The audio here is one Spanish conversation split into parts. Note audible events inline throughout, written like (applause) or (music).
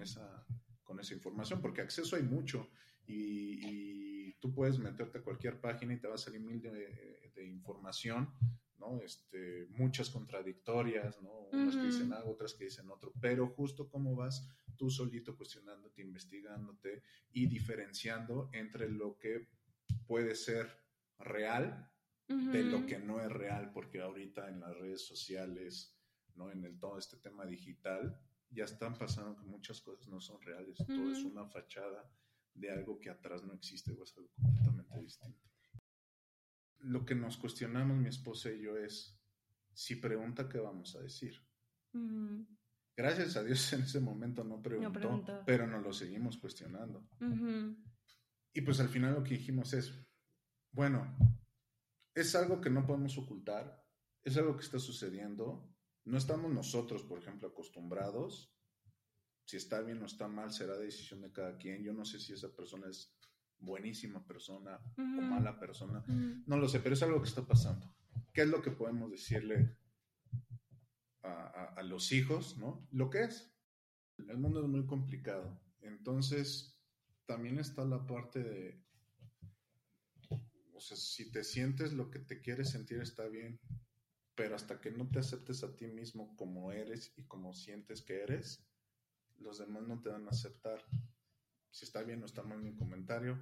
con esa, con esa información, porque acceso hay mucho y, tú puedes meterte a cualquier página y te va a salir mil de, de información ¿no? Este, muchas contradictorias, ¿no? Unas que dicen algo, otras que dicen otro, pero justo como vas tú solito cuestionándote, investigándote y diferenciando entre lo que puede ser real de lo que no es real, porque ahorita en las redes sociales, ¿no? En el, todo este tema digital, ya están pasando que muchas cosas no son reales, todo es una fachada de algo que atrás no existe o es algo completamente distinto. Lo que nos cuestionamos mi esposa y yo es, si pregunta, ¿qué vamos a decir? Gracias a Dios (laughs) en ese momento no preguntó, pero nos lo seguimos cuestionando. Y pues al final lo que dijimos es, bueno, es algo que no podemos ocultar, es algo que está sucediendo, no estamos nosotros, por ejemplo, acostumbrados, si está bien o está mal será decisión de cada quien, yo no sé si esa persona es buenísima persona o mala persona. No lo sé, pero es algo que está pasando. ¿Qué es lo que podemos decirle a, los hijos, no? Lo que es. El mundo es muy complicado. Entonces, también está la parte de, o sea, si te sientes lo que te quieres sentir está bien, pero hasta que no te aceptes a ti mismo como eres y como sientes que eres, los demás no te van a aceptar si está bien o está mal mi comentario,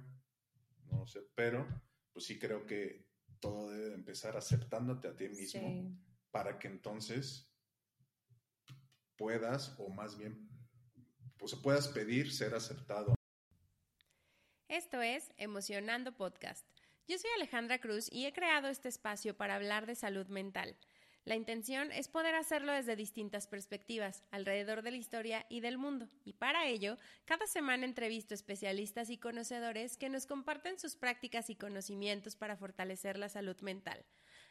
no sé, pero pues sí creo que todo debe empezar aceptándote a ti mismo para que entonces puedas, o más bien, pues puedas pedir ser aceptado. Esto es Emocionando Podcast. Yo soy Alejandra Cruz y he creado este espacio para hablar de salud mental la intención es poder hacerlo desde distintas perspectivas, alrededor de la historia y del mundo, y para ello, cada semana entrevisto especialistas y conocedores que nos comparten sus prácticas y conocimientos para fortalecer la salud mental.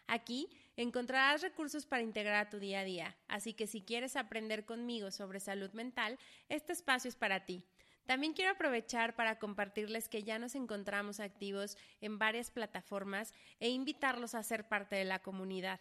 Aquí encontrarás recursos para integrar a tu día a día, así que si quieres aprender conmigo sobre salud mental, este espacio es para ti. También quiero aprovechar para compartirles que ya nos encontramos activos en varias plataformas e invitarlos a ser parte de la comunidad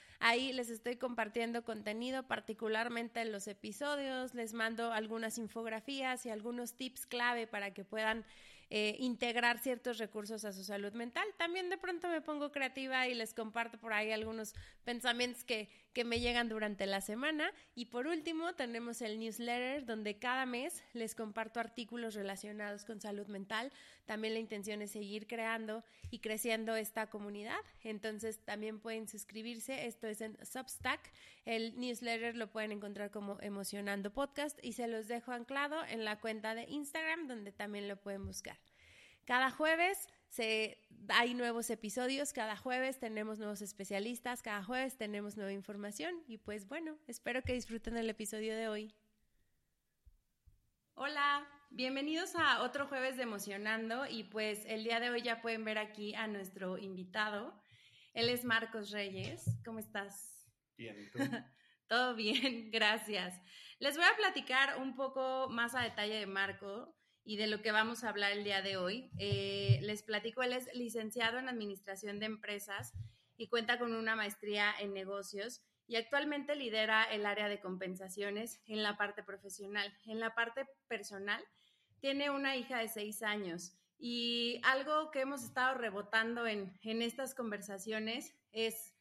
Ahí les estoy compartiendo contenido, particularmente en los episodios, les mando algunas infografías y algunos tips clave para que puedan eh, integrar ciertos recursos a su salud mental. También de pronto me pongo creativa y les comparto por ahí algunos pensamientos que, que me llegan durante la semana. Y por último, tenemos el newsletter donde cada mes les comparto artículos relacionados con salud mental. También la intención es seguir creando y creciendo esta comunidad. Entonces también pueden suscribirse. Esto es en Substack. El newsletter lo pueden encontrar como Emocionando Podcast y se los dejo anclado en la cuenta de Instagram donde también lo pueden buscar. Cada jueves se, hay nuevos episodios, cada jueves tenemos nuevos especialistas, cada jueves tenemos nueva información y pues bueno, espero que disfruten el episodio de hoy. Hola, bienvenidos a otro jueves de Emocionando y pues el día de hoy ya pueden ver aquí a nuestro invitado. Él es Marcos Reyes. ¿Cómo estás? Bien, ¿y tú? (laughs) Todo bien, (laughs) gracias. Les voy a platicar un poco más a detalle de Marco y de lo que vamos a hablar el día de hoy. Eh, les platico, él es licenciado en Administración de Empresas y cuenta con una maestría en negocios y actualmente lidera el área de compensaciones en la parte profesional. En la parte personal, tiene una hija de seis años y algo que hemos estado rebotando en, en estas conversaciones es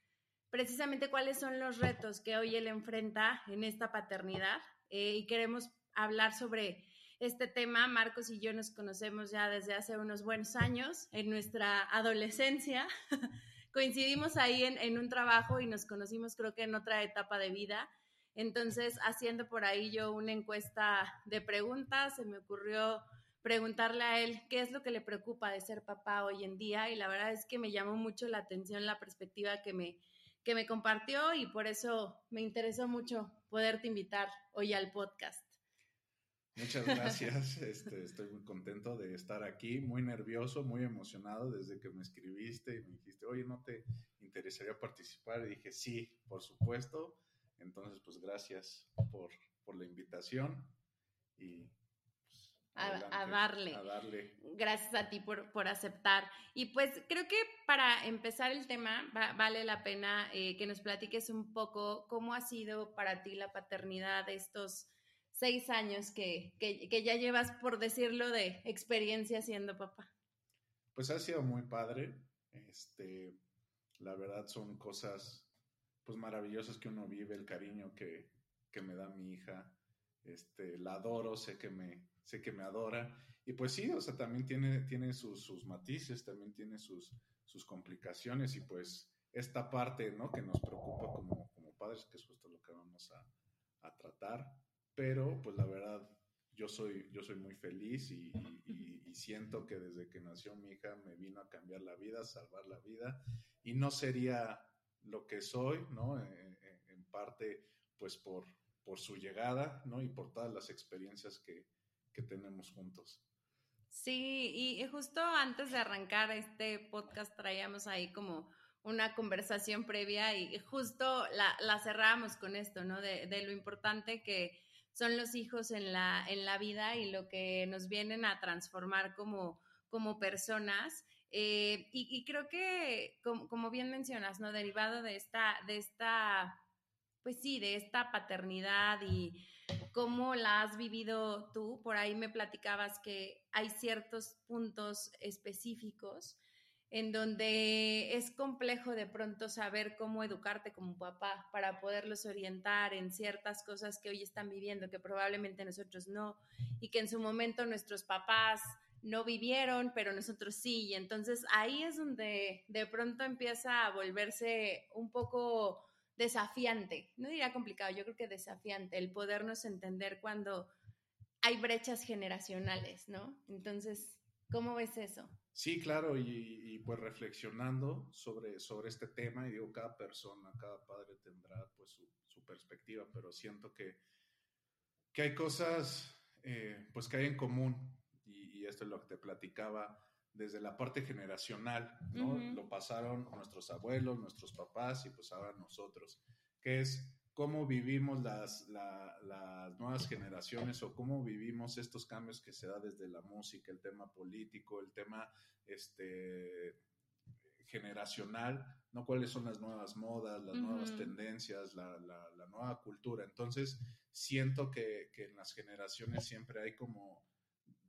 precisamente cuáles son los retos que hoy él enfrenta en esta paternidad eh, y queremos hablar sobre este tema. Marcos y yo nos conocemos ya desde hace unos buenos años, en nuestra adolescencia. (laughs) coincidimos ahí en, un trabajo y nos conocimos creo que en otra etapa de vida. Entonces, haciendo por ahí yo una encuesta de preguntas, se me ocurrió preguntarle a él qué es lo que le preocupa de ser papá hoy en día y la verdad es que me llamó mucho la atención la perspectiva que me, que me compartió y por eso me interesó mucho poderte invitar hoy al podcast. Muchas gracias, este, estoy muy contento de estar aquí, muy nervioso, muy emocionado desde que me escribiste y me dijiste, oye, ¿no te interesaría participar? Y dije, sí, por supuesto. Entonces, pues gracias por, por la invitación y a, darle. Gracias a ti por, por, aceptar. Y pues creo que para empezar el tema vale la pena eh, que nos platiques un poco cómo ha sido para ti la paternidad de estos seis años que, que, ya llevas, por decirlo, de experiencia siendo papá. Pues ha sido muy padre. Este, la verdad son cosas pues maravillosas que uno vive, el cariño que, que me da mi hija. Este, la adoro, sé que me, sé que me adora. Y pues sí, o sea, también tiene, tiene sus, sus matices, también tiene sus, sus complicaciones y pues esta parte, ¿no? Que nos preocupa como, como padres, que es justo lo que vamos a, a tratar. Pero pues la verdad, yo soy, yo soy muy feliz y, siento que desde que nació mi hija me vino a cambiar la vida, a salvar la vida y no sería lo que soy, ¿no? En, en parte, pues por, por su llegada, ¿no? Y por todas las experiencias que, que tenemos juntos. Sí, y justo antes de arrancar este podcast traíamos ahí como una conversación previa y justo la, la cerramos con esto, ¿no? De, de, lo importante que son los hijos en la, en la vida y lo que nos vienen a transformar como, como personas. Eh, y, creo que, como, como, bien mencionas, ¿no? Derivado de esta, de esta, pues sí, de esta paternidad y ¿Cómo la has vivido tú? Por ahí me platicabas que hay ciertos puntos específicos en donde es complejo de pronto saber cómo educarte como papá para poderlos orientar en ciertas cosas que hoy están viviendo, que probablemente nosotros no, y que en su momento nuestros papás no vivieron, pero nosotros sí. Y entonces ahí es donde de pronto empieza a volverse un poco desafiante, no diría complicado, yo creo que desafiante, el podernos entender cuando hay brechas generacionales, ¿no? Entonces, ¿cómo ves eso? Sí, claro, y, pues reflexionando sobre, sobre este tema, y digo, cada persona, cada padre tendrá pues su, perspectiva, pero siento que, que hay cosas eh, pues que hay en común, y, y esto es lo que te platicaba, desde la parte generacional, ¿no? Lo pasaron nuestros abuelos, nuestros papás y pues ahora nosotros, que es cómo vivimos las, las nuevas generaciones o cómo vivimos estos cambios que se da desde la música, el tema político, el tema este, generacional, ¿no? ¿Cuáles son las nuevas modas, las nuevas tendencias, la, la, nueva cultura? Entonces, siento que, que en las generaciones siempre hay como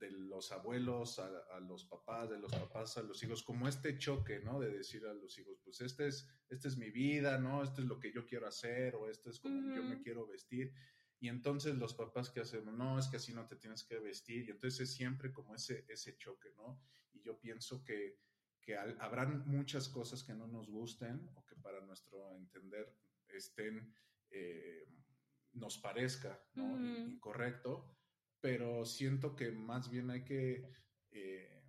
de los abuelos a, los papás, de los papás a los hijos, como este choque, ¿no? De decir a los hijos, pues este es, este es mi vida, ¿no? Esto es lo que yo quiero hacer o esto es como yo me quiero vestir. Y entonces los papás que hacemos, no, es que así no te tienes que vestir. Y entonces es siempre como ese, ese choque, ¿no? Y yo pienso que, que habrán muchas cosas que no nos gusten o que para nuestro entender estén, eh, nos parezca, ¿no? Incorrecto pero siento que más bien hay que, eh,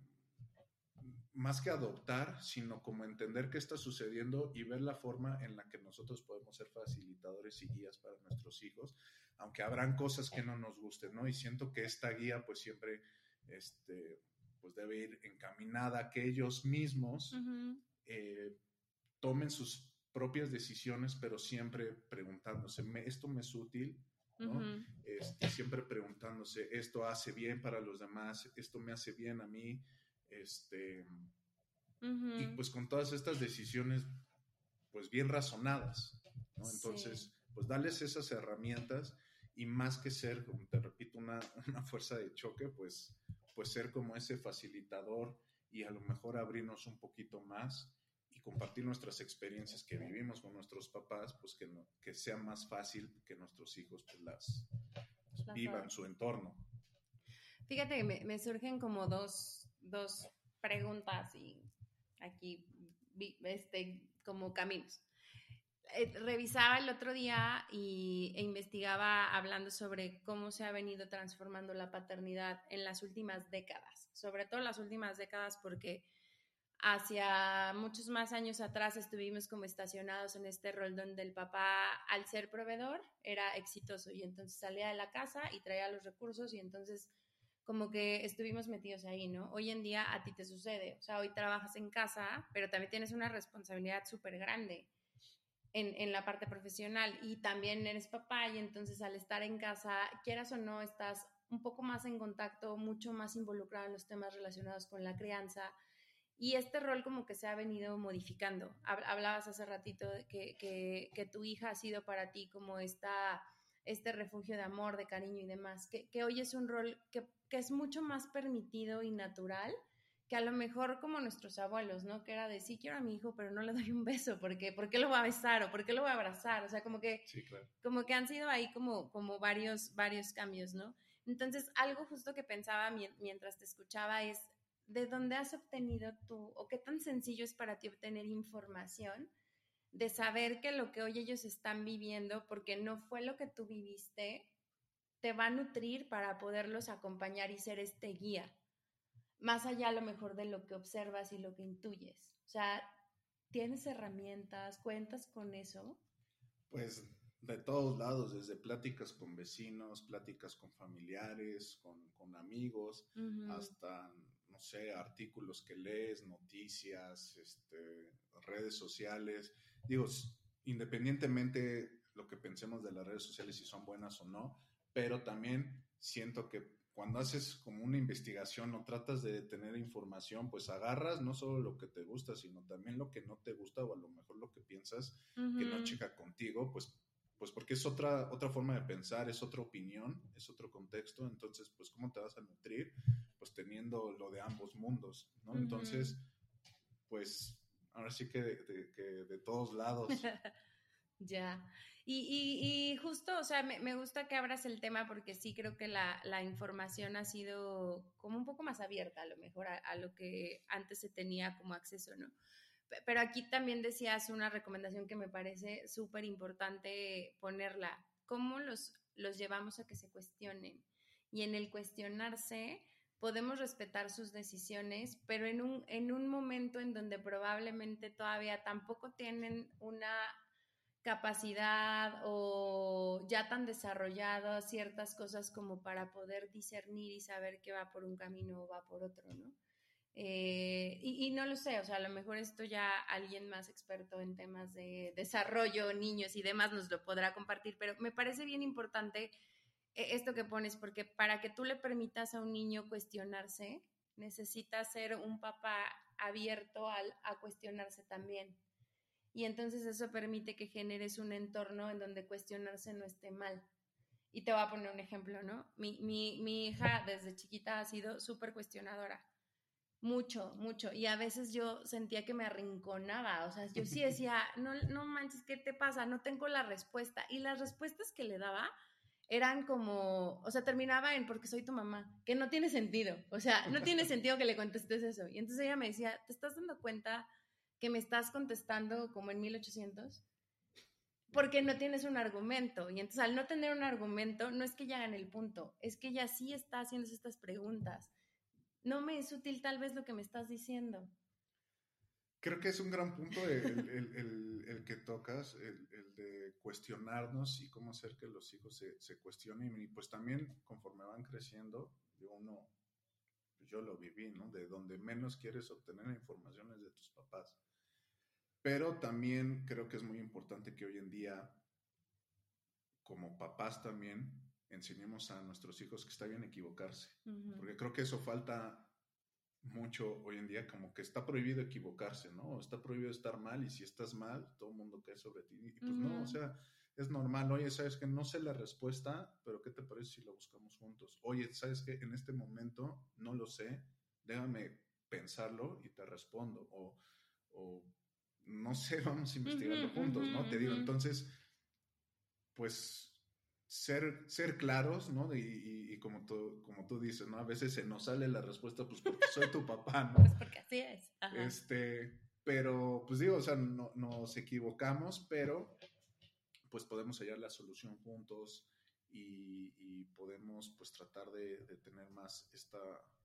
más que adoptar, sino como entender qué está sucediendo y ver la forma en la que nosotros podemos ser facilitadores y guías para nuestros hijos, aunque habrán cosas que no nos gusten, ¿no? Y siento que esta guía pues siempre, este, pues debe ir encaminada a que ellos mismos eh, tomen sus propias decisiones, pero siempre preguntándose, ¿esto me es útil? Este, siempre preguntándose, ¿esto hace bien para los demás? ¿Esto me hace bien a mí? Este, Y pues con todas estas decisiones, pues bien razonadas, ¿no? Entonces, pues darles esas herramientas y más que ser, como te repito, una, (laughs) una fuerza de choque, pues, pues ser como ese facilitador y a lo mejor abrirnos un poquito más compartir nuestras experiencias que vivimos con nuestros papás, pues que, no, que sea más fácil que nuestros hijos pues las, vivan su entorno. Fíjate que me, me surgen como dos, dos preguntas y aquí este, como caminos. Eh, revisaba el otro día y, e investigaba hablando sobre cómo se ha venido transformando la paternidad en las últimas décadas, sobre todo las últimas décadas porque hacia muchos más años atrás estuvimos como estacionados en este rol donde el papá, al ser proveedor, era exitoso y entonces salía de la casa y traía los recursos y entonces como que estuvimos metidos ahí, ¿no? Hoy en día a ti te sucede, o sea, hoy trabajas en casa, pero también tienes una responsabilidad súper grande en, en, la parte profesional y también eres papá y entonces al estar en casa, quieras o no, estás un poco más en contacto, mucho más involucrado en los temas relacionados con la crianza y este rol como que se ha venido modificando. Hablabas hace ratito que, que, que tu hija ha sido para ti como esta este refugio de amor, de cariño y demás, que, que hoy es un rol que, que, es mucho más permitido y natural que a lo mejor como nuestros abuelos, ¿no? Que era de sí quiero a mi hijo, pero no le doy un beso, porque ¿por qué lo va a besar o por qué lo va a abrazar? O sea, como que, como que han sido ahí como, como varios, varios cambios, ¿no? Entonces, algo justo que pensaba mientras te escuchaba es, ¿de dónde has obtenido tú o qué tan sencillo es para ti obtener información de saber que lo que hoy ellos están viviendo, porque no fue lo que tú viviste, te va a nutrir para poderlos acompañar y ser este guía, más allá a lo mejor de lo que observas y lo que intuyes. O sea, ¿tienes herramientas? ¿Cuentas con eso? Pues de todos lados, desde pláticas con vecinos, pláticas con familiares, con, con amigos, hasta, no sé, artículos que lees, noticias, este, redes sociales. Digo, independientemente lo que pensemos de las redes sociales, si son buenas o no, pero también siento que cuando haces como una investigación o tratas de tener información, pues agarras no solo lo que te gusta, sino también lo que no te gusta o a lo mejor lo que piensas que no chica contigo, pues, pues porque es otra, otra forma de pensar, es otra opinión, es otro contexto, entonces, pues, ¿cómo te vas a nutrir? Lo de ambos mundos, ¿no? Entonces, pues ahora sí que de, todos lados. (laughs) ya. Y, justo, o sea, me, gusta que abras el tema porque sí creo que la, información ha sido como un poco más abierta a lo mejor a, lo que antes se tenía como acceso, ¿no? Pero aquí también decías una recomendación que me parece súper importante ponerla. ¿Cómo los, los llevamos a que se cuestionen? Y en el cuestionarse, podemos respetar sus decisiones, pero en un, en un momento en donde probablemente todavía tampoco tienen una capacidad o ya tan desarrolladas ciertas cosas como para poder discernir y saber que va por un camino o va por otro, ¿no? Eh, y, y, no lo sé, o sea, a lo mejor esto ya alguien más experto en temas de desarrollo, niños y demás nos lo podrá compartir, pero me parece bien importante esto que pones, porque para que tú le permitas a un niño cuestionarse, necesita ser un papá abierto al, a cuestionarse también. Y entonces eso permite que generes un entorno en donde cuestionarse no esté mal. Y te voy a poner un ejemplo, ¿no? Mi, mi, mi hija desde chiquita ha sido súper cuestionadora. Mucho, mucho. Y a veces yo sentía que me arrinconaba. O sea, yo sí (laughs) decía, no, no manches, ¿qué te pasa? No tengo la respuesta. Y las respuestas que le daba eran como, o sea, terminaba en porque soy tu mamá, que no tiene sentido, o sea, no tiene (laughs) sentido que le contestes eso. Y entonces ella me decía, ¿te estás dando cuenta que me estás contestando como en 1800? Porque no tienes un argumento. Y entonces al no tener un argumento, no es que ya hagan el punto, es que ella sí está haciendo estas preguntas. No me es útil tal vez lo que me estás diciendo. Creo que es un gran punto el, el, el, que tocas, el, de cuestionarnos y cómo hacer que los hijos se, se, cuestionen. Y pues también conforme van creciendo, uno, pues yo lo viví, ¿no? De donde menos quieres obtener informaciones de tus papás. Pero también creo que es muy importante que hoy en día, como papás también, enseñemos a nuestros hijos que está bien equivocarse. Porque creo que eso falta mucho hoy en día, como que está prohibido equivocarse, ¿no? Está prohibido estar mal y si estás mal, todo el mundo cae sobre ti. Y pues no, o sea, es normal. Oye, sabes que no sé la respuesta, pero ¿qué te parece si la buscamos juntos? Oye, sabes que en este momento no lo sé, déjame pensarlo y te respondo. O, o no sé, (laughs) vamos a investigarlo juntos, ¿no? Te digo, entonces, pues ser, ser claros, ¿no? Y, y, como, tú, como tú dices, ¿no? A veces se nos sale la respuesta, pues porque soy tu papá, ¿no? Pues porque así es. Este, pero, pues digo, o sea, no, nos equivocamos, pero pues podemos hallar la solución juntos y, podemos pues tratar de, tener más esta,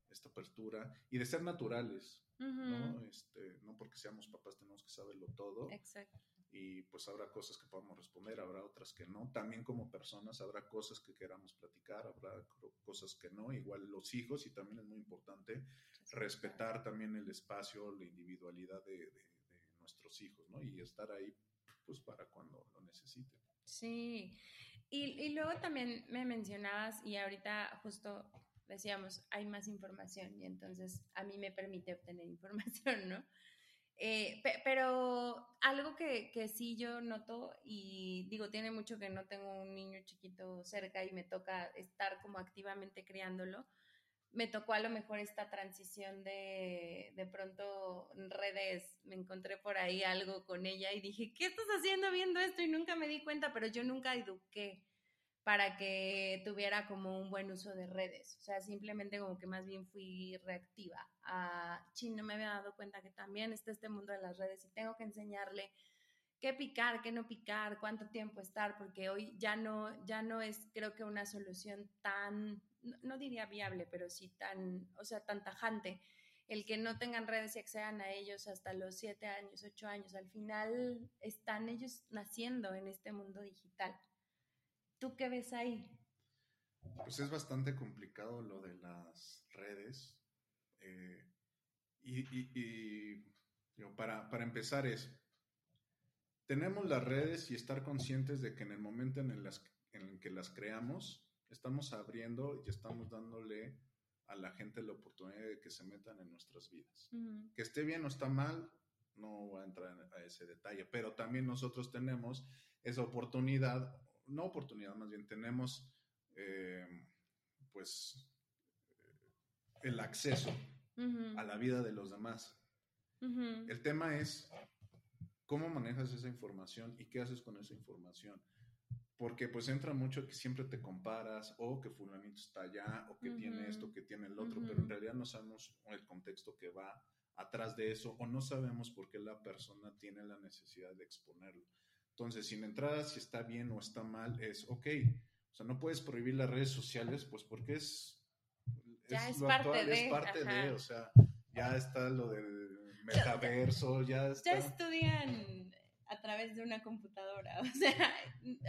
esta apertura y de ser naturales, ¿no? Este, no porque seamos papás tenemos que saberlo todo. Exacto y pues habrá cosas que podamos responder, habrá otras que no. También como personas habrá cosas que queramos platicar, habrá cosas que no. Igual los hijos y también es muy importante respetar también el espacio, la individualidad de, nuestros hijos, ¿no? Y estar ahí pues para cuando lo necesiten. Sí, y, y luego también me mencionabas y ahorita justo decíamos, hay más información y entonces a mí me permite obtener (laughs) información, ¿no? Eh, pero algo que, que, sí yo noto, y digo, tiene mucho que no tengo un niño chiquito cerca y me toca estar como activamente criándolo, me tocó a lo mejor esta transición de de pronto redes, me encontré por ahí algo con ella y dije, ¿qué estás haciendo viendo esto? Y nunca me di cuenta, pero yo nunca eduqué para que tuviera como un buen uso de redes. O sea, simplemente como que más bien fui reactiva a, chin, no me había dado cuenta que también está este mundo de las redes y tengo que enseñarle qué picar, qué no picar, cuánto tiempo estar, porque hoy ya no, ya no es, creo que una solución tan, no, diría viable, pero sí tan, o sea, tan tajante el que no tengan redes y accedan a ellos hasta los siete años, ocho años. Al final están ellos naciendo en este mundo digital. ¿Tú qué ves ahí? Pues es bastante complicado lo de las redes. Eh, y, para, para, empezar es, tenemos las redes y estar conscientes de que en el momento en el, en el que las creamos, estamos abriendo y estamos dándole a la gente la oportunidad de que se metan en nuestras vidas. Que esté bien o está mal, no voy a entrar a ese detalle, pero también nosotros tenemos esa oportunidad no oportunidad, más bien tenemos eh, pues el acceso a la vida de los demás. El tema es cómo manejas esa información y qué haces con esa información. Porque pues entra mucho que siempre te comparas o que fulanito está allá o que tiene esto, que tiene el otro, pero en realidad no sabemos el contexto que va atrás de eso o no sabemos por qué la persona tiene la necesidad de exponerlo. Entonces, sin entrada, si está bien o está mal, es ok. O sea, no puedes prohibir las redes sociales, pues porque es, ya es, parte de, es parte de, o sea, ya está lo del metaverso, ya está. Ya estudian a través de una computadora, (laughs) o sea,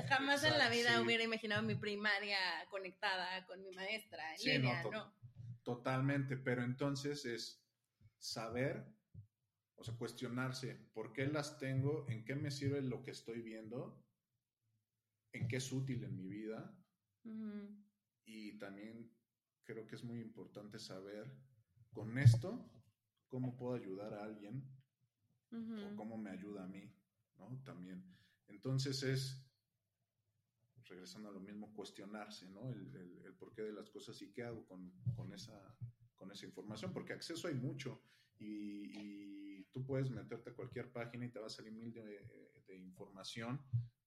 jamás en la vida hubiera imaginado mi primaria conectada con mi maestra en línea, no, Totalmente, pero entonces es saber o sea, cuestionarse por qué las tengo, en qué me sirve lo que estoy viendo, en qué es útil en mi vida. Y también creo que es muy importante saber con esto cómo puedo ayudar a alguien o cómo me ayuda a mí, ¿no? También. Entonces es, regresando a lo mismo, cuestionarse, ¿no? El, el, porqué de las cosas y qué hago con, con, esa, con esa información, porque acceso hay mucho y, tú puedes meterte a cualquier página y te va a salir mil de, información,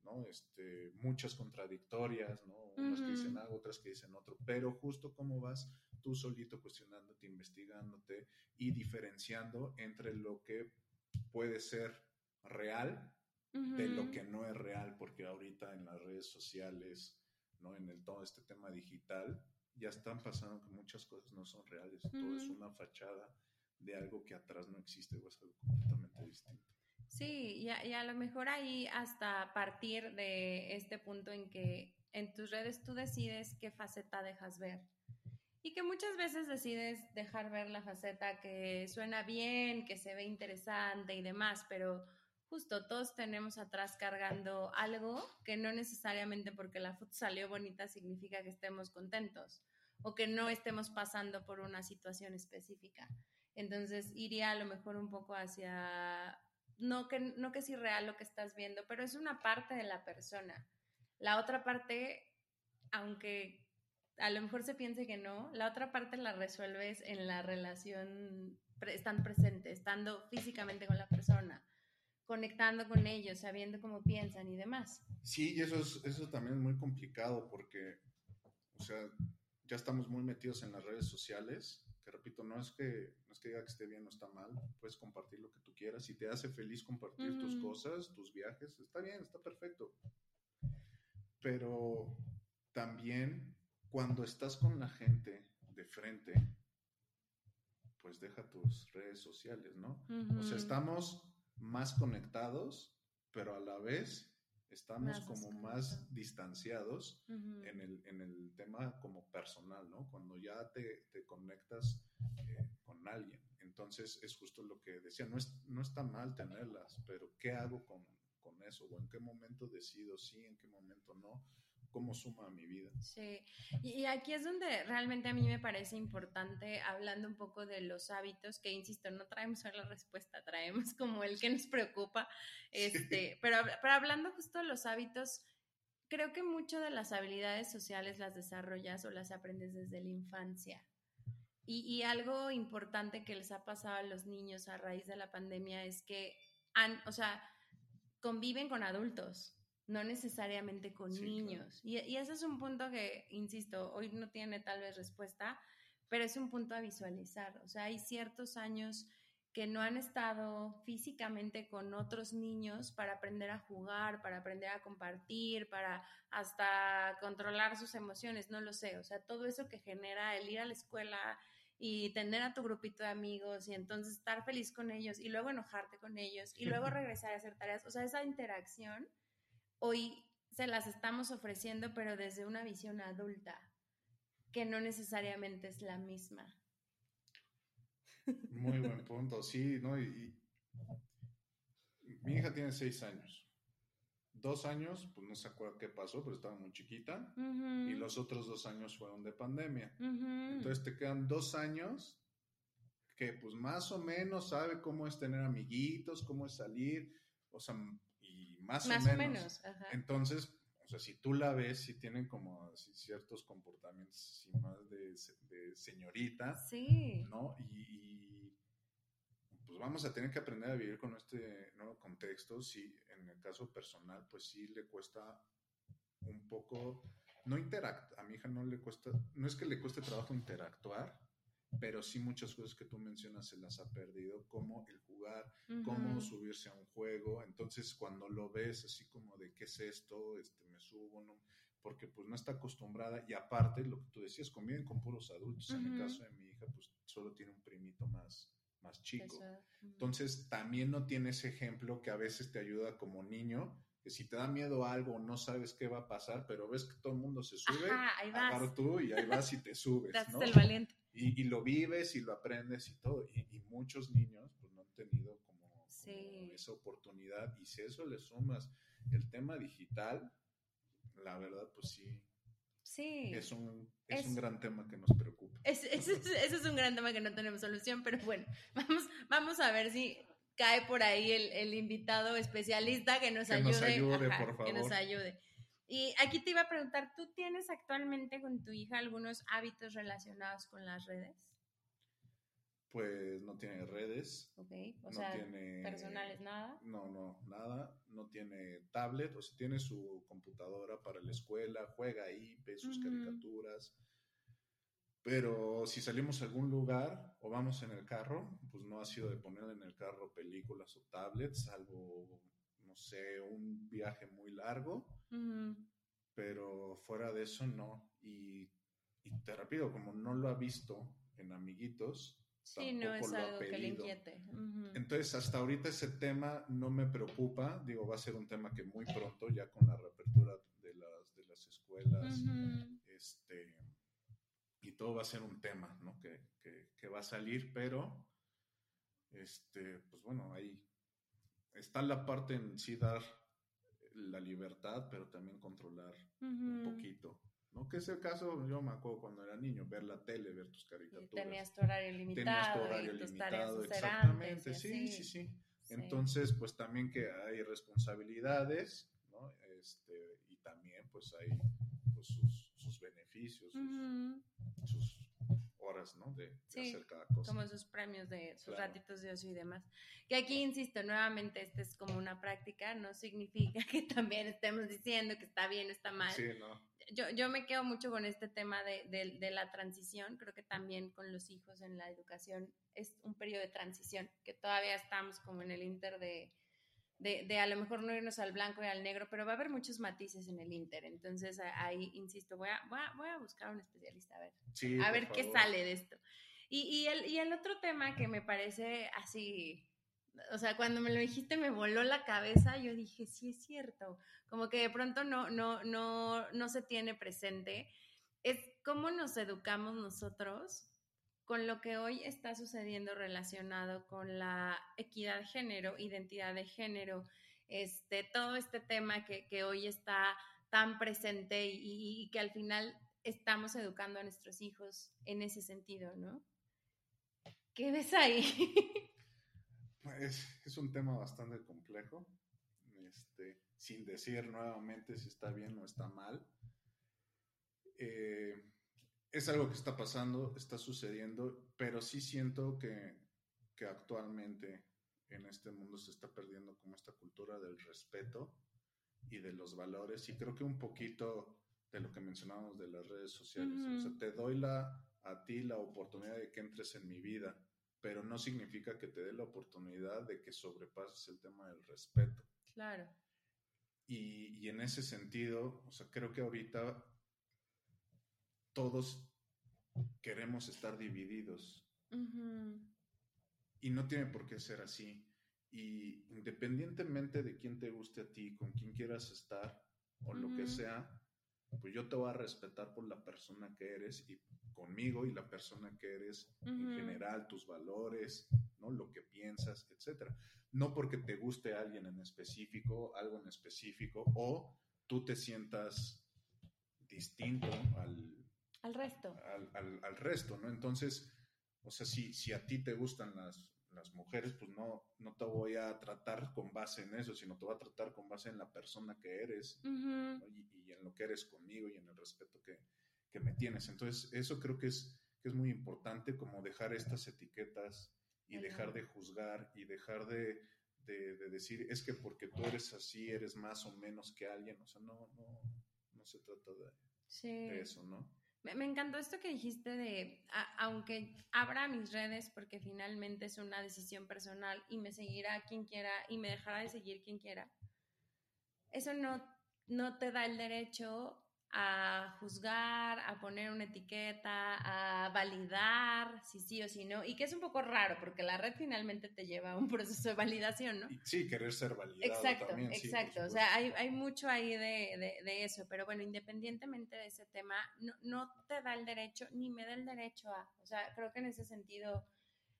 ¿no? Este, muchas contradictorias, ¿no? Unas que dicen algo, otras que dicen otro, pero justo cómo vas tú solito cuestionándote, investigándote y diferenciando entre lo que puede ser real de lo que no es real, porque ahorita en las redes sociales, ¿no? En el, todo este tema digital, ya están pasando que muchas cosas no son reales, todo es una fachada de algo que atrás no existe o es algo completamente distinto. Sí, y a, lo mejor ahí hasta partir de este punto en que en tus redes tú decides qué faceta dejas ver. Y que muchas veces decides dejar ver la faceta que suena bien, que se ve interesante y demás, pero justo todos tenemos atrás cargando algo que no necesariamente porque la foto salió bonita significa que estemos contentos o que no estemos pasando por una situación específica. Entonces iría a lo mejor un poco hacia, no que, no que es irreal lo que estás viendo, pero es una parte de la persona. La otra parte, aunque a lo mejor se piense que no, la otra parte la resuelves en la relación, estando presente, estando físicamente con la persona, conectando con ellos, sabiendo cómo piensan y demás. Sí, y eso, es, eso también es muy complicado porque, o sea, ya estamos muy metidos en las redes sociales que repito, no es que, no es que diga que esté bien o está mal, puedes compartir lo que tú quieras. Si te hace feliz compartir tus cosas, tus viajes, está bien, está perfecto. Pero también cuando estás con la gente de frente, pues deja tus redes sociales, ¿no? O sea, estamos más conectados, pero a la vez estamos como más distanciados en, el, en, el, tema como personal, ¿no? Cuando ya te, te conectas eh, con alguien. Entonces es justo lo que decía, no, es, no está mal tenerlas, pero ¿qué hago con, con eso? ¿O en qué momento decido sí, en qué momento no? Cómo suma a mi vida. Sí, y aquí es donde realmente a mí me parece importante, hablando un poco de los hábitos, que insisto, no traemos solo la respuesta, traemos como el que nos preocupa, (laughs) este, pero, pero hablando justo de los hábitos, creo que mucho de las habilidades sociales las desarrollas o las aprendes desde la infancia. Y, y algo importante que les ha pasado a los niños a raíz de la pandemia es que han, o sea, conviven con adultos no necesariamente con niños. Y, y, ese es un punto que, insisto, hoy no tiene tal vez respuesta, pero es un punto a visualizar. O sea, hay ciertos años que no han estado físicamente con otros niños para aprender a jugar, para aprender a compartir, para hasta controlar sus emociones, no lo sé. O sea, todo eso que genera el ir a la escuela y tener a tu grupito de amigos y entonces estar feliz con ellos y luego enojarte con ellos y luego (laughs) regresar a hacer tareas. O sea, esa interacción hoy se las estamos ofreciendo, pero desde una visión adulta, que no necesariamente es la misma. Muy buen punto, sí, ¿no? Y, mi hija tiene seis años. Dos años, pues no se acuerda qué pasó, pero estaba muy chiquita. Y los otros dos años fueron de pandemia. Entonces te quedan dos años que pues más o menos sabe cómo es tener amiguitos, cómo es salir. O sea, más, o menos. Entonces, o sea, si tú la ves, si tienen como ciertos comportamientos más de, señorita, sí. ¿no? Y, pues vamos a tener que aprender a vivir con este nuevo contexto. Si en el caso personal, pues sí le cuesta un poco, no interactuar, a mi hija no le cuesta, no es que le cueste trabajo interactuar, pero sí muchas cosas que tú mencionas se las ha perdido, como el jugar, cómo subirse a un juego. Entonces, cuando lo ves así como de qué es esto, este, me subo, ¿no? porque pues no está acostumbrada y aparte, lo que tú decías, conviven con puros adultos. En el caso de mi hija, pues solo tiene un primito más, más chico. Entonces, también no tiene ese ejemplo que a veces te ayuda como niño, que si te da miedo algo, no sabes qué va a pasar, pero ves que todo el mundo se sube, Ajá, tú y ahí vas y te (laughs) subes. ¿no? el valiente y, lo vives y lo aprendes y todo. Y, muchos niños pues no han tenido como, esa oportunidad. Y si eso le sumas el tema digital, la verdad pues sí. Sí. Es un, es, un gran tema que nos preocupa. Ese es, un gran tema que no tenemos solución, pero bueno, (laughs) vamos, vamos a ver si cae por ahí el, el invitado especialista que nos ayude. Nos ayude por favor. Que nos ayude. Y aquí te iba a preguntar, ¿tú tienes actualmente con tu hija algunos hábitos relacionados con las redes? Pues no tiene redes. Ok, o sea, personales, nada. No, no, nada. No tiene tablet, o sea, tiene su computadora para la escuela, juega ahí, ve sus caricaturas. Pero si salimos a algún lugar o vamos en el carro, pues no ha sido de poner en el carro películas o tablets, salvo no sé, un viaje muy largo, pero fuera de eso no. Y, te repito, como no lo ha visto en amiguitos, sí, no es algo que le inquiete. Entonces, hasta ahorita ese tema no me preocupa, digo, va a ser un tema que muy pronto, ya con la reapertura de las, de las escuelas, este, y todo va a ser un tema, ¿no? Que, que, que va a salir, pero, este, pues bueno, ahí está la parte en sí dar la libertad, pero también controlar un poquito. ¿no? Que es el caso, yo me acuerdo cuando era niño, ver la tele, ver tus caricaturas. tenías tu horario limitado. Tenías tu horario limitado, exactamente, sí, sí, sí, Entonces, pues también que hay responsabilidades, ¿no? Este, y también pues hay pues, sus, beneficios, sus horas, ¿no? De, hacer cada cosa. Como sus premios de sus ratitos de ocio y demás. Que aquí, insisto, nuevamente, este es como una práctica, no significa (laughs) que también estemos diciendo que está bien o está mal. Sí, no. yo, yo me quedo mucho con este tema de, de, de, la transición. Creo que también con los hijos en la educación es un periodo de transición, que todavía estamos como en el inter de, de, de, a lo mejor no irnos al blanco y al negro, pero va a haber muchos matices en el Inter. Entonces ahí, insisto, voy a, voy a, voy a buscar un especialista a ver, sí, a ver qué sale de esto. Y, y, el, y el otro tema que me parece así, o sea, cuando me lo dijiste me voló la cabeza, yo dije, sí es cierto, como que de pronto no, no, no, no se tiene presente, es cómo nos educamos nosotros con lo que hoy está sucediendo relacionado con la equidad de género, identidad de género, este, todo este tema que, que hoy está tan presente y, que al final estamos educando a nuestros hijos en ese sentido, ¿no? ¿Qué ves ahí? (laughs) Es, es un tema bastante complejo, este, sin decir nuevamente si está bien o está mal. Eh, es algo que está pasando, está sucediendo, pero sí siento que, que, actualmente en este mundo se está perdiendo como esta cultura del respeto y de los valores y creo que un poquito de lo que mencionábamos de las redes sociales. O sea, te doy la, a ti la oportunidad de que entres en mi vida, pero no significa que te dé la oportunidad de que sobrepases el tema del respeto. Claro. Y, y en ese sentido, o sea, creo que ahorita todos queremos estar divididos. Uh -huh. Y no tiene por qué ser así. Y independientemente de quién te guste a ti, con quién quieras estar o uh -huh. lo que sea, pues yo te voy a respetar por la persona que eres y conmigo y la persona que eres uh -huh. en general, tus valores, ¿no? Lo que piensas, etcétera. No porque te guste alguien en específico, algo en específico, o tú te sientas distinto al, al resto. Al, al, al, resto, ¿no? Entonces, o sea, si, si a ti te gustan las, las mujeres, pues no, no te voy a tratar con base en eso, sino te voy a tratar con base en la persona que eres uh -huh. ¿no? y, y, en lo que eres conmigo y en el respeto que, que me tienes. Entonces, eso creo que es, que es muy importante, como dejar estas etiquetas y dejar de juzgar y dejar de, de, de, decir, es que porque tú eres así, eres más o menos que alguien. O sea, no, no, no se trata de, sí. de eso, ¿no? Me, encantó esto que dijiste de, aunque abra mis redes porque finalmente es una decisión personal y me seguirá quien quiera y me dejará de seguir quien quiera, eso no, no te da el derecho a juzgar, a poner una etiqueta, a validar si sí o si no, y que es un poco raro porque la red finalmente te lleva a un (laughs) proceso de validación, ¿no? Sí, querer ser validado. Exacto, también, exacto. Sí, o sea, hay, hay mucho ahí de, de, de, eso, pero bueno, independientemente de ese tema, no, no te da el derecho, ni me da el derecho a, o sea, creo que en ese sentido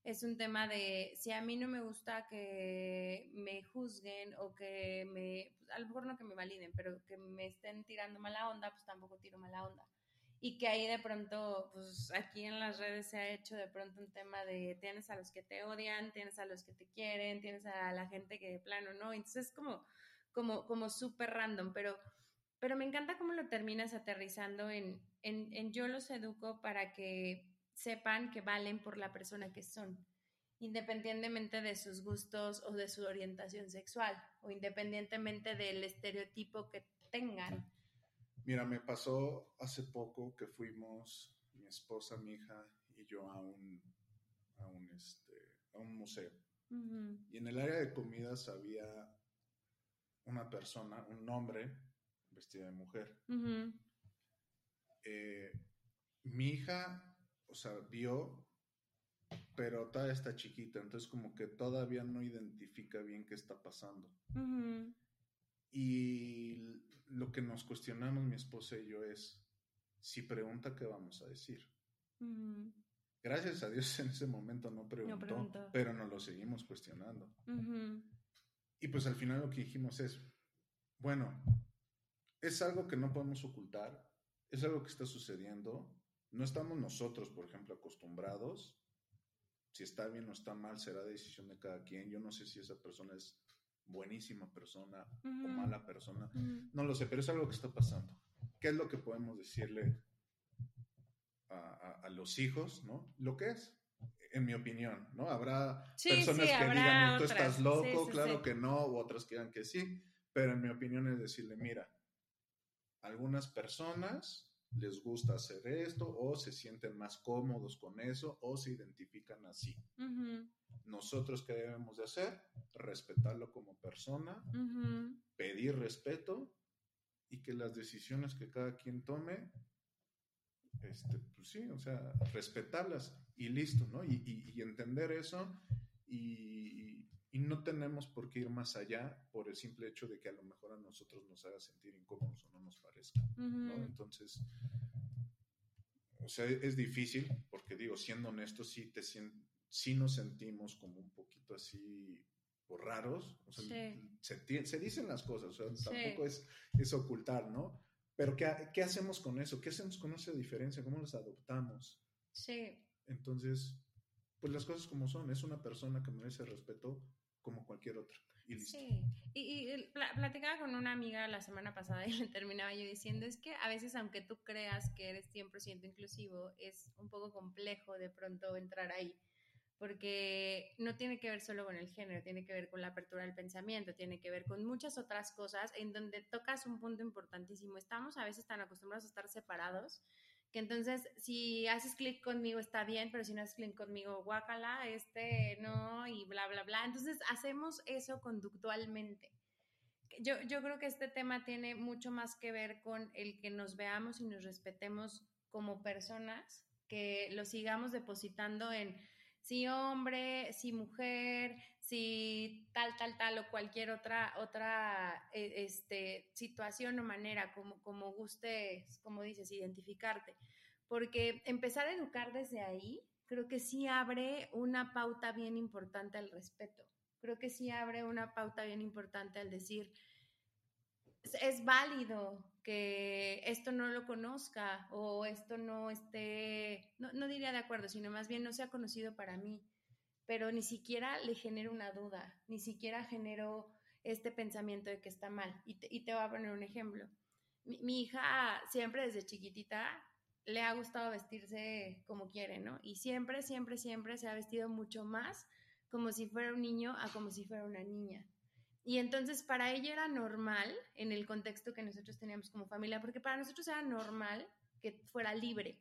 es un tema de si a mí no me gusta que me juzguen o que me, pues a lo mejor no que me validen, pero que me estén tirando mala onda, pues tampoco tiro mala onda. Y que ahí de pronto, pues aquí en las redes se ha hecho de pronto un tema de tienes a los que te odian, tienes a los que te quieren, tienes a la gente que de plano no. Entonces es como, como, como súper random, pero, pero me encanta cómo lo terminas aterrizando en, en, en yo los educo para que sepan que valen por la persona que son, independientemente de sus gustos o de su orientación sexual, o independientemente del estereotipo que tengan. Mira, me pasó hace poco que fuimos, mi esposa, mi hija y yo a un, a un, este, a un museo. Uh -huh. Y en el área de comidas había una persona, un hombre vestida de mujer. Uh -huh. eh, mi hija o sea, vio, pero todavía está chiquita, entonces como que todavía no identifica bien qué está pasando. Uh -huh. Y lo que nos cuestionamos mi esposa y yo es, si pregunta, ¿qué vamos a decir? Uh -huh. Gracias a Dios (laughs) en ese momento no preguntó, no pero nos lo seguimos cuestionando. Uh -huh. Y pues al final lo que dijimos es, bueno, es algo que no podemos ocultar, es algo que está sucediendo, no estamos nosotros, por ejemplo, acostumbrados. Si está bien o está mal, será decisión de cada quien. Yo no sé si esa persona es buenísima persona uh -huh. o mala persona. Uh -huh. No lo sé, pero es algo que está pasando. ¿Qué es lo que podemos decirle a, a, a los hijos, no? Lo que es, en mi opinión, ¿no? Habrá sí, personas sí, que habrá digan, tú otras. estás loco, sí, claro que no, u otras que digan que sí, pero en mi opinión es decirle, mira, algunas personas les gusta hacer esto o se sienten más cómodos con eso o se identifican así. Nosotros, ¿qué debemos de hacer? Respetarlo como persona, pedir respeto y que las decisiones que cada quien tome, este, pues sí, o sea, respetarlas y listo, ¿no? Y, entender eso y, y, no tenemos por qué ir más allá por el simple hecho de que a lo mejor a nosotros nos haga sentir incómodos o no nos parezca, ¿no? Entonces, o sea, es difícil porque digo, siendo honesto, sí, te, sí nos sentimos como un poquito así por raros, o sea, se, se, dicen las cosas, o sea, tampoco es, es ocultar, ¿no? Pero ¿qué, ¿qué, hacemos con eso? ¿Qué hacemos con esa diferencia? ¿Cómo las adoptamos? Sí. Entonces, pues las cosas como son, es una persona que merece respeto como cualquier otra. Y listo. Sí, y, y platicaba con una amiga la semana pasada (laughs) y le terminaba yo diciendo, es que a veces aunque tú creas que eres 100% inclusivo, es un poco complejo de pronto entrar ahí porque no tiene que ver solo con el género, tiene que ver con la apertura del pensamiento, tiene que ver con muchas otras cosas en donde tocas un punto importantísimo. Estamos a veces tan acostumbrados a estar separados que entonces si haces clic conmigo está bien, pero si no haces clic conmigo, guácala, este no, y bla, bla, bla. Entonces hacemos eso conductualmente. Yo, yo creo que este tema tiene mucho más que ver con el que nos veamos y nos respetemos como personas, que lo sigamos depositando en si hombre, si mujer, si tal, tal, tal o cualquier otra, otra e, este, situación o manera, como, como gustes, como dices, identificarte. Porque empezar a educar desde ahí, creo que sí abre una pauta bien importante al respeto. Creo que sí abre una pauta bien importante al decir, es válido que esto no lo conozca o esto no esté, no, no, diría de acuerdo, sino más bien no sea conocido para mí, pero ni siquiera le genero una duda, ni siquiera genero este pensamiento de que está mal. Y te, y te voy a poner un ejemplo. Mi, mi, hija siempre desde chiquitita le ha gustado vestirse como quiere, ¿no? Y siempre, siempre, siempre se ha vestido mucho más como si fuera un niño a como si fuera una niña. Y entonces para ella era normal en el contexto que nosotros teníamos como familia, porque para nosotros era normal que fuera libre.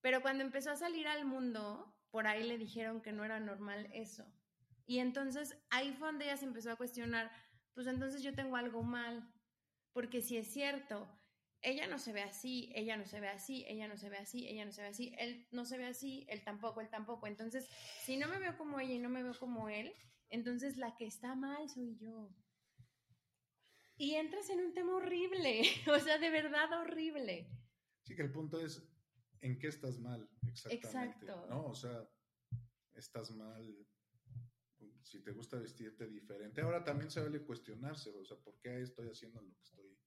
Pero cuando empezó a salir al mundo, por ahí le dijeron que no era normal eso. Y entonces ahí fue donde ella se empezó a cuestionar, pues entonces yo tengo algo mal, porque si es cierto, ella no se ve así, ella no se ve así, ella no se ve así, ella no se ve así, él no se ve así, él tampoco, él tampoco. Entonces, si no me veo como ella y no me veo como él, entonces la que está mal soy yo. Y entras en un tema horrible, (laughs) o sea, de verdad horrible. Sí, que el punto es en qué estás mal, exactamente. Exacto. ¿No? O sea, estás mal si te gusta vestirte diferente. Ahora también se vale cuestionarse, o sea, ¿por qué estoy haciendo lo que estoy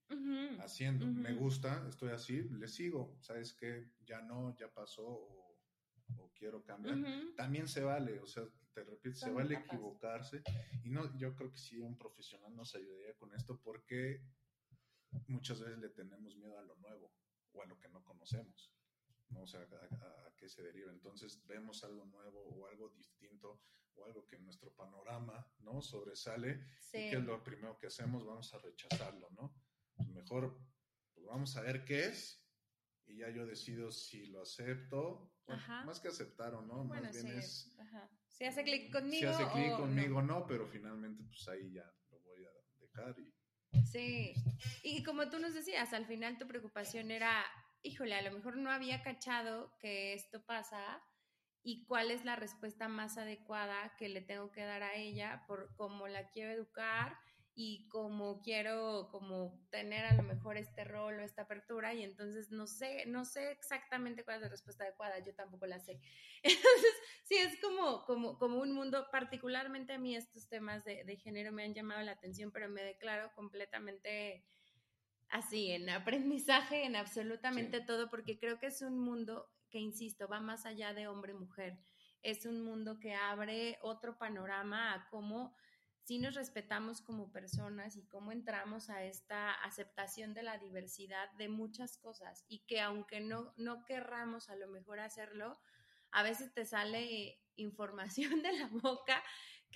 haciendo? Me gusta, estoy así, le sigo. ¿Sabes qué? Ya no, ya pasó o, quiero cambiar. También se vale, o sea, te repito, se vale equivocarse. Y no, yo creo que sí, un profesional nos ayudaría con esto porque muchas veces le tenemos miedo a lo nuevo o a lo que no conocemos. ¿No? O sea, a, qué se deriva. Entonces vemos algo nuevo o algo distinto o algo que en nuestro panorama, ¿no? Sobresale y que es lo primero que hacemos, vamos a rechazarlo, ¿no? Pues mejor, pues vamos a ver qué es y ya yo decido si lo acepto, más que aceptar o no, más bien es si hace clic conmigo. Si hace clic conmigo, no. pero finalmente pues ahí ya lo voy a dejar y... Sí, y como tú nos decías, al final tu preocupación era, híjole, a lo mejor no había cachado que esto pasa y cuál es la respuesta más adecuada que le tengo que dar a ella por cómo la quiero educar y como quiero como tener a lo mejor este rol o esta apertura y entonces no sé, no sé exactamente cuál es la respuesta adecuada, yo tampoco la sé. (laughs) Entonces, sí, es como, como, como un mundo, particularmente a mí estos temas de, de género me han llamado la atención, pero me declaro completamente así, en aprendizaje, en absolutamente todo, porque creo que es un mundo que, insisto, va más allá de hombre-mujer. Es un mundo que abre otro panorama a cómo si nos respetamos como personas y cómo entramos a esta aceptación de la diversidad de muchas cosas y que aunque no, no querramos a lo mejor hacerlo, a veces te sale información (laughs) de la boca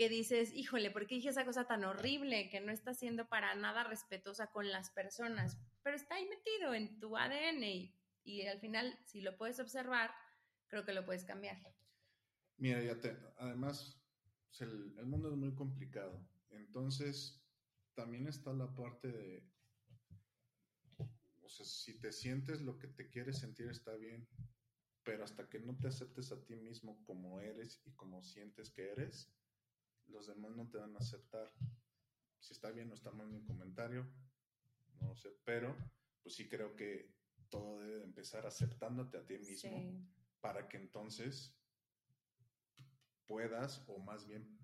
que dices, híjole, ¿por qué dije esa cosa tan horrible que no está siendo para nada respetuosa con las personas? Pero está ahí metido en tu ADN y, y al final, si lo puedes observar, creo que lo puedes cambiar. Mira, ya te, además, el, el mundo es muy complicado. Entonces, también está la parte de, o sea, si te sientes lo que te quieres sentir está bien, pero hasta que no te aceptes a ti mismo como eres y como sientes que eres, los demás no te van a aceptar. Si está bien o está mal mi comentario, no sé, pero pues sí creo que todo debe de empezar aceptándote a ti mismo Sí. para que entonces puedas, o más bien,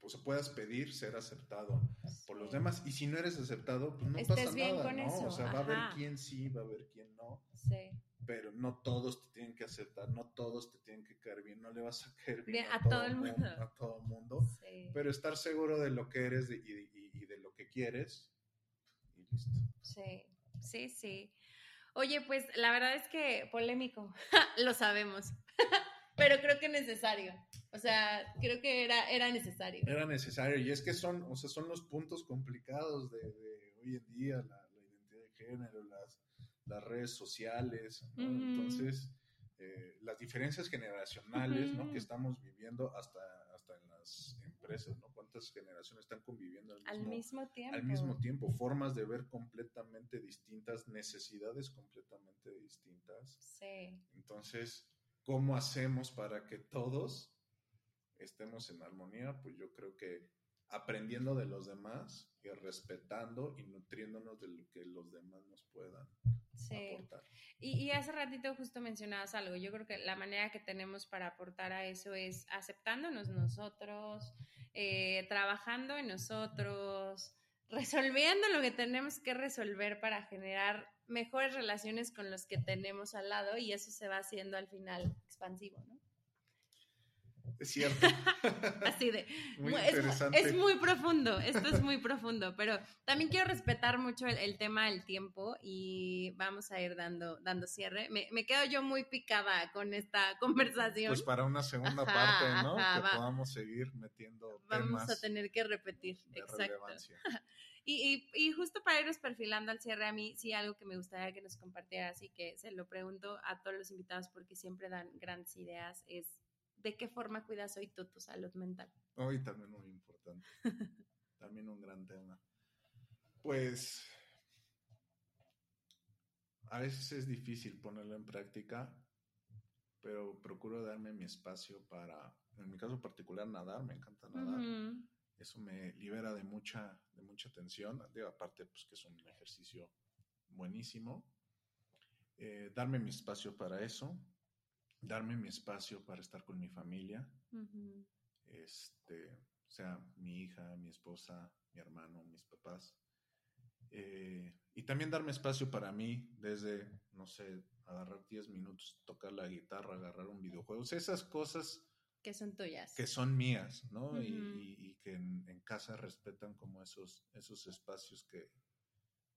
pues puedas pedir ser aceptado por los demás. Y si no eres aceptado, pues no Estés pasa bien nada, con ¿no? eso, O sea, va a haber quien sí, va a haber quien no, Sí. Pero no todos te tienen que aceptar, no todos te tienen que caer bien, no le vas a (laughs) caer bien, Bien, a todo el mu- mundo. A todo mundo, Sí. pero estar seguro de lo que eres y, y- y de lo que quieres y listo. Sí, sí, sí. Oye, pues la verdad es que polémico, (laughs) lo sabemos, (laughs) pero creo que necesario. O sea, creo que era, era necesario. Era necesario y es que son, o sea, son los puntos complicados de, de hoy en día, la, la identidad de género, las, las redes sociales, ¿no? Entonces eh, las diferencias generacionales, ¿no? Que estamos viviendo hasta, hasta en las empresas, ¿no? ¿Cuántas generaciones están conviviendo al mismo tiempo. al mismo tiempo? Formas de ver completamente distintas, necesidades completamente distintas. Sí, Entonces, ¿cómo hacemos para que todos estemos en armonía? Pues yo creo que aprendiendo de los demás y respetando y nutriéndonos de lo que los demás nos puedan sí. aportar. Y, y hace ratito justo mencionabas algo. Yo creo que la manera que tenemos para aportar a eso es aceptándonos nosotros, eh, trabajando en nosotros, resolviendo lo que tenemos que resolver para generar mejores relaciones con los que tenemos al lado y eso se va haciendo al final expansivo, ¿no? Es cierto. (laughs) Así de... Muy Mu- es, interesante. es muy profundo, esto es muy profundo, pero también quiero respetar mucho el, el tema del tiempo y vamos a ir dando, dando cierre. Me, me quedo yo muy picada con esta (laughs) conversación. Pues para una segunda Ajá, parte, ¿no? ajá, que va. podamos seguir metiendo vamos temas a tener que repetir, de exacto. relevancia. (laughs) Y, y, y justo para irnos perfilando al cierre, a mí sí algo que me gustaría que nos compartieras y que se lo pregunto a todos los invitados porque siempre dan grandes ideas, es ¿de qué forma cuidas hoy tú tu salud mental? Hoy también muy importante. (laughs) también un gran tema. Pues a veces es difícil ponerlo en práctica, pero procuro darme mi espacio para, en mi caso particular, nadar. Me encanta nadar. Eso me libera de mucha, de mucha tensión. Digo, aparte, pues que es un ejercicio buenísimo. Eh, darme mi espacio para eso. Darme mi espacio para estar con mi familia este, o sea, mi hija, mi esposa, mi hermano, mis papás. Eh, y también darme espacio para mí, desde, no sé, agarrar 10 minutos, tocar la guitarra, agarrar un videojuego, o sea, esas cosas que son tuyas. que son mías, ¿no? Y- Ujú. y, y que en, en casa respetan como esos, esos espacios que,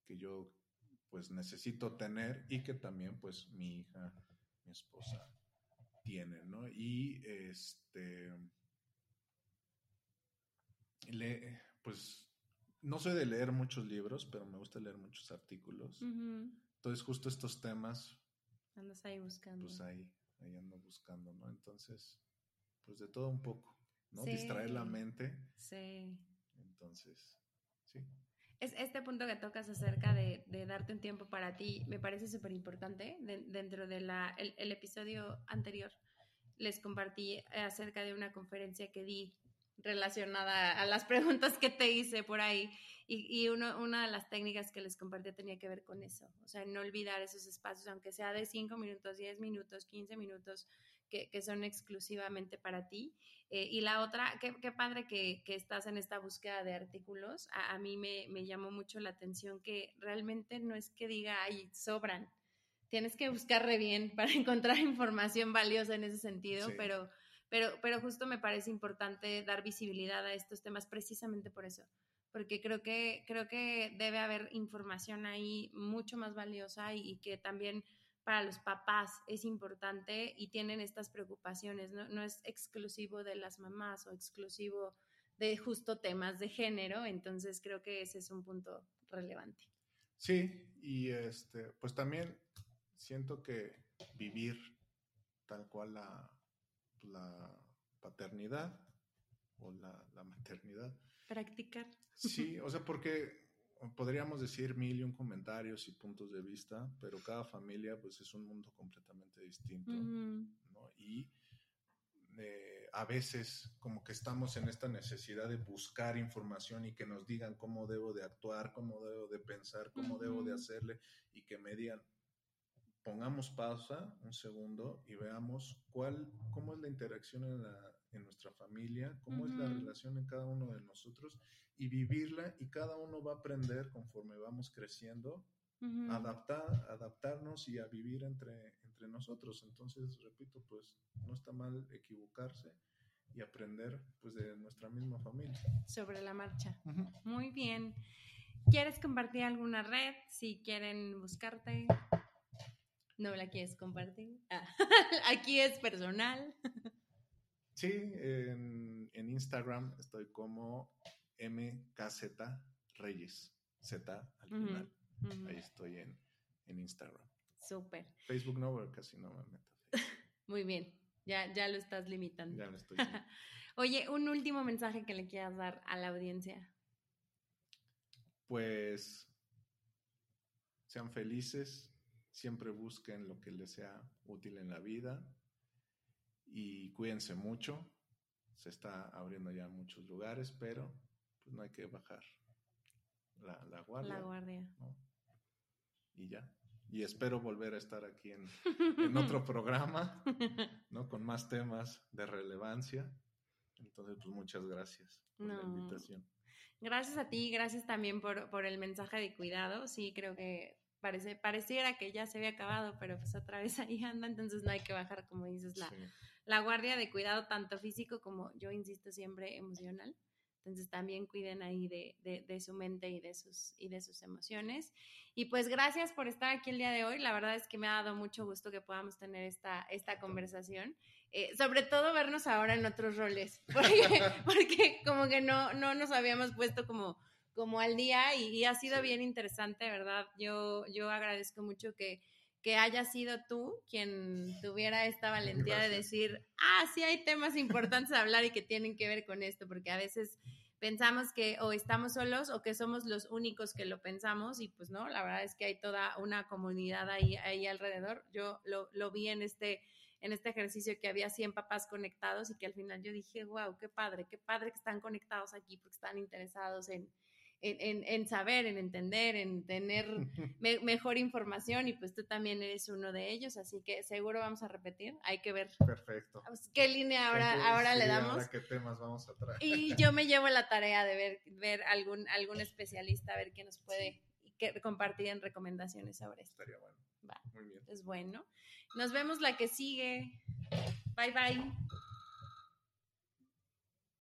que yo pues necesito tener y que también pues mi hija, mi esposa tienen, ¿no? Y este le, pues no soy de leer muchos libros, pero me gusta leer muchos artículos. Entonces justo estos temas, Andas ahí buscando. pues ahí, ahí ando buscando, ¿no? Entonces, pues de todo un poco, ¿no? Sí. Distraer la mente. Sí. Entonces, sí. Es este punto que tocas acerca de, de darte un tiempo para ti, me parece súper importante. De- dentro del el, el episodio anterior les compartí acerca de una conferencia que di relacionada a las (laughs) preguntas que te hice por ahí. Y, y uno, una de las técnicas que les compartí tenía que ver con eso. O sea, no olvidar esos espacios, aunque sea de 5 minutos, 10 minutos, 15 minutos, que, que son exclusivamente para ti. Eh, y la otra, qué, qué padre que, que, estás en esta búsqueda de artículos. A, a mí me, me, llamó mucho la atención que realmente no es que diga, ay, sobran. Tienes que buscar re bien para (laughs) encontrar información valiosa en ese sentido, Sí. pero, pero, pero justo me parece importante dar visibilidad a estos temas precisamente por eso. Porque creo que, creo que debe haber información ahí mucho más valiosa y, y que también para los papás es importante y tienen estas preocupaciones, no, no es exclusivo de las mamás o exclusivo de justo temas de género, entonces creo que ese es un punto relevante. Sí, y este, pues también siento que vivir tal cual la, la paternidad o la, la maternidad. Practicar. Sí, o sea, porque podríamos decir mil y un comentarios y puntos de vista, pero cada familia pues es un mundo completamente distinto, ¿no? Y eh, a veces como que estamos en esta necesidad de buscar información y que nos digan cómo debo de actuar, cómo debo de pensar, cómo debo de hacerle y que me digan, pongamos pausa un segundo y veamos cuál, cómo es la interacción en, la, en nuestra familia, cómo es la relación en cada uno de nosotros y vivirla y cada uno va a aprender conforme vamos creciendo, adaptar, adaptarnos y a vivir entre, entre nosotros. Entonces, repito, pues no está mal equivocarse y aprender pues de nuestra misma familia. Sobre la marcha. Muy bien. ¿Quieres compartir alguna red? Si quieren buscarte. ¿No la quieres compartir? Ah, (laughs) aquí es personal. Sí, en, Instagram estoy como MKZ Reyes, Z al final. Ahí estoy en, Instagram. Súper. Facebook no, casi no me meto. (laughs) Muy bien, ya, ya lo estás limitando. Ya lo estoy. (laughs) Oye, un último mensaje que le quieras dar a la audiencia. Pues sean felices, siempre busquen lo que les sea útil en la vida y cuídense mucho. Se está abriendo ya muchos lugares, pero pues no hay que bajar la, guardia. La guardia. Y ya. Y espero volver a estar aquí en, otro (laughs) programa, (laughs) ¿no? Con más temas de relevancia. Entonces, pues muchas gracias por la invitación. Gracias a ti, gracias también por, por el mensaje de cuidado. Sí, creo que parece, pareciera que ya se había acabado, pero pues otra vez ahí anda, entonces no hay que bajar, como dices, la, la guardia de cuidado tanto físico como yo insisto siempre emocional. Entonces también cuiden ahí de, de, su mente y de, sus, y de sus emociones. Y pues gracias por estar aquí el día de hoy. La verdad es que me ha dado mucho gusto que podamos tener esta, esta conversación. Eh, sobre todo vernos ahora en otros roles, (laughs) porque, porque como que no, no nos habíamos puesto como como al día y, ha sido bien interesante, ¿verdad? Yo, yo agradezco mucho que, que haya sido tú quien tuviera esta valentía de decir, ah, sí hay temas importantes a hablar y que tienen que ver con esto, porque a veces pensamos que o estamos solos o que somos los únicos que lo pensamos y pues no, la verdad es que hay toda una comunidad ahí, ahí alrededor. Yo lo, lo vi en este, en este ejercicio que había 100 papás conectados y que al final yo dije, wow, qué padre, qué padre que están conectados aquí porque están interesados en, en, saber, en entender, en tener (laughs) mejor información y pues tú también eres uno de ellos, así que seguro vamos a repetir, hay que ver. Perfecto. ¿Qué línea ahora, ahora le damos? ¿Qué temas vamos a traer? Y yo me llevo la tarea de ver, ver algún, algún especialista, a ver qué nos puede compartir en recomendaciones sobre esto. Estaría bueno. Va. Muy bien. Es bueno. Nos vemos la que sigue. Bye bye.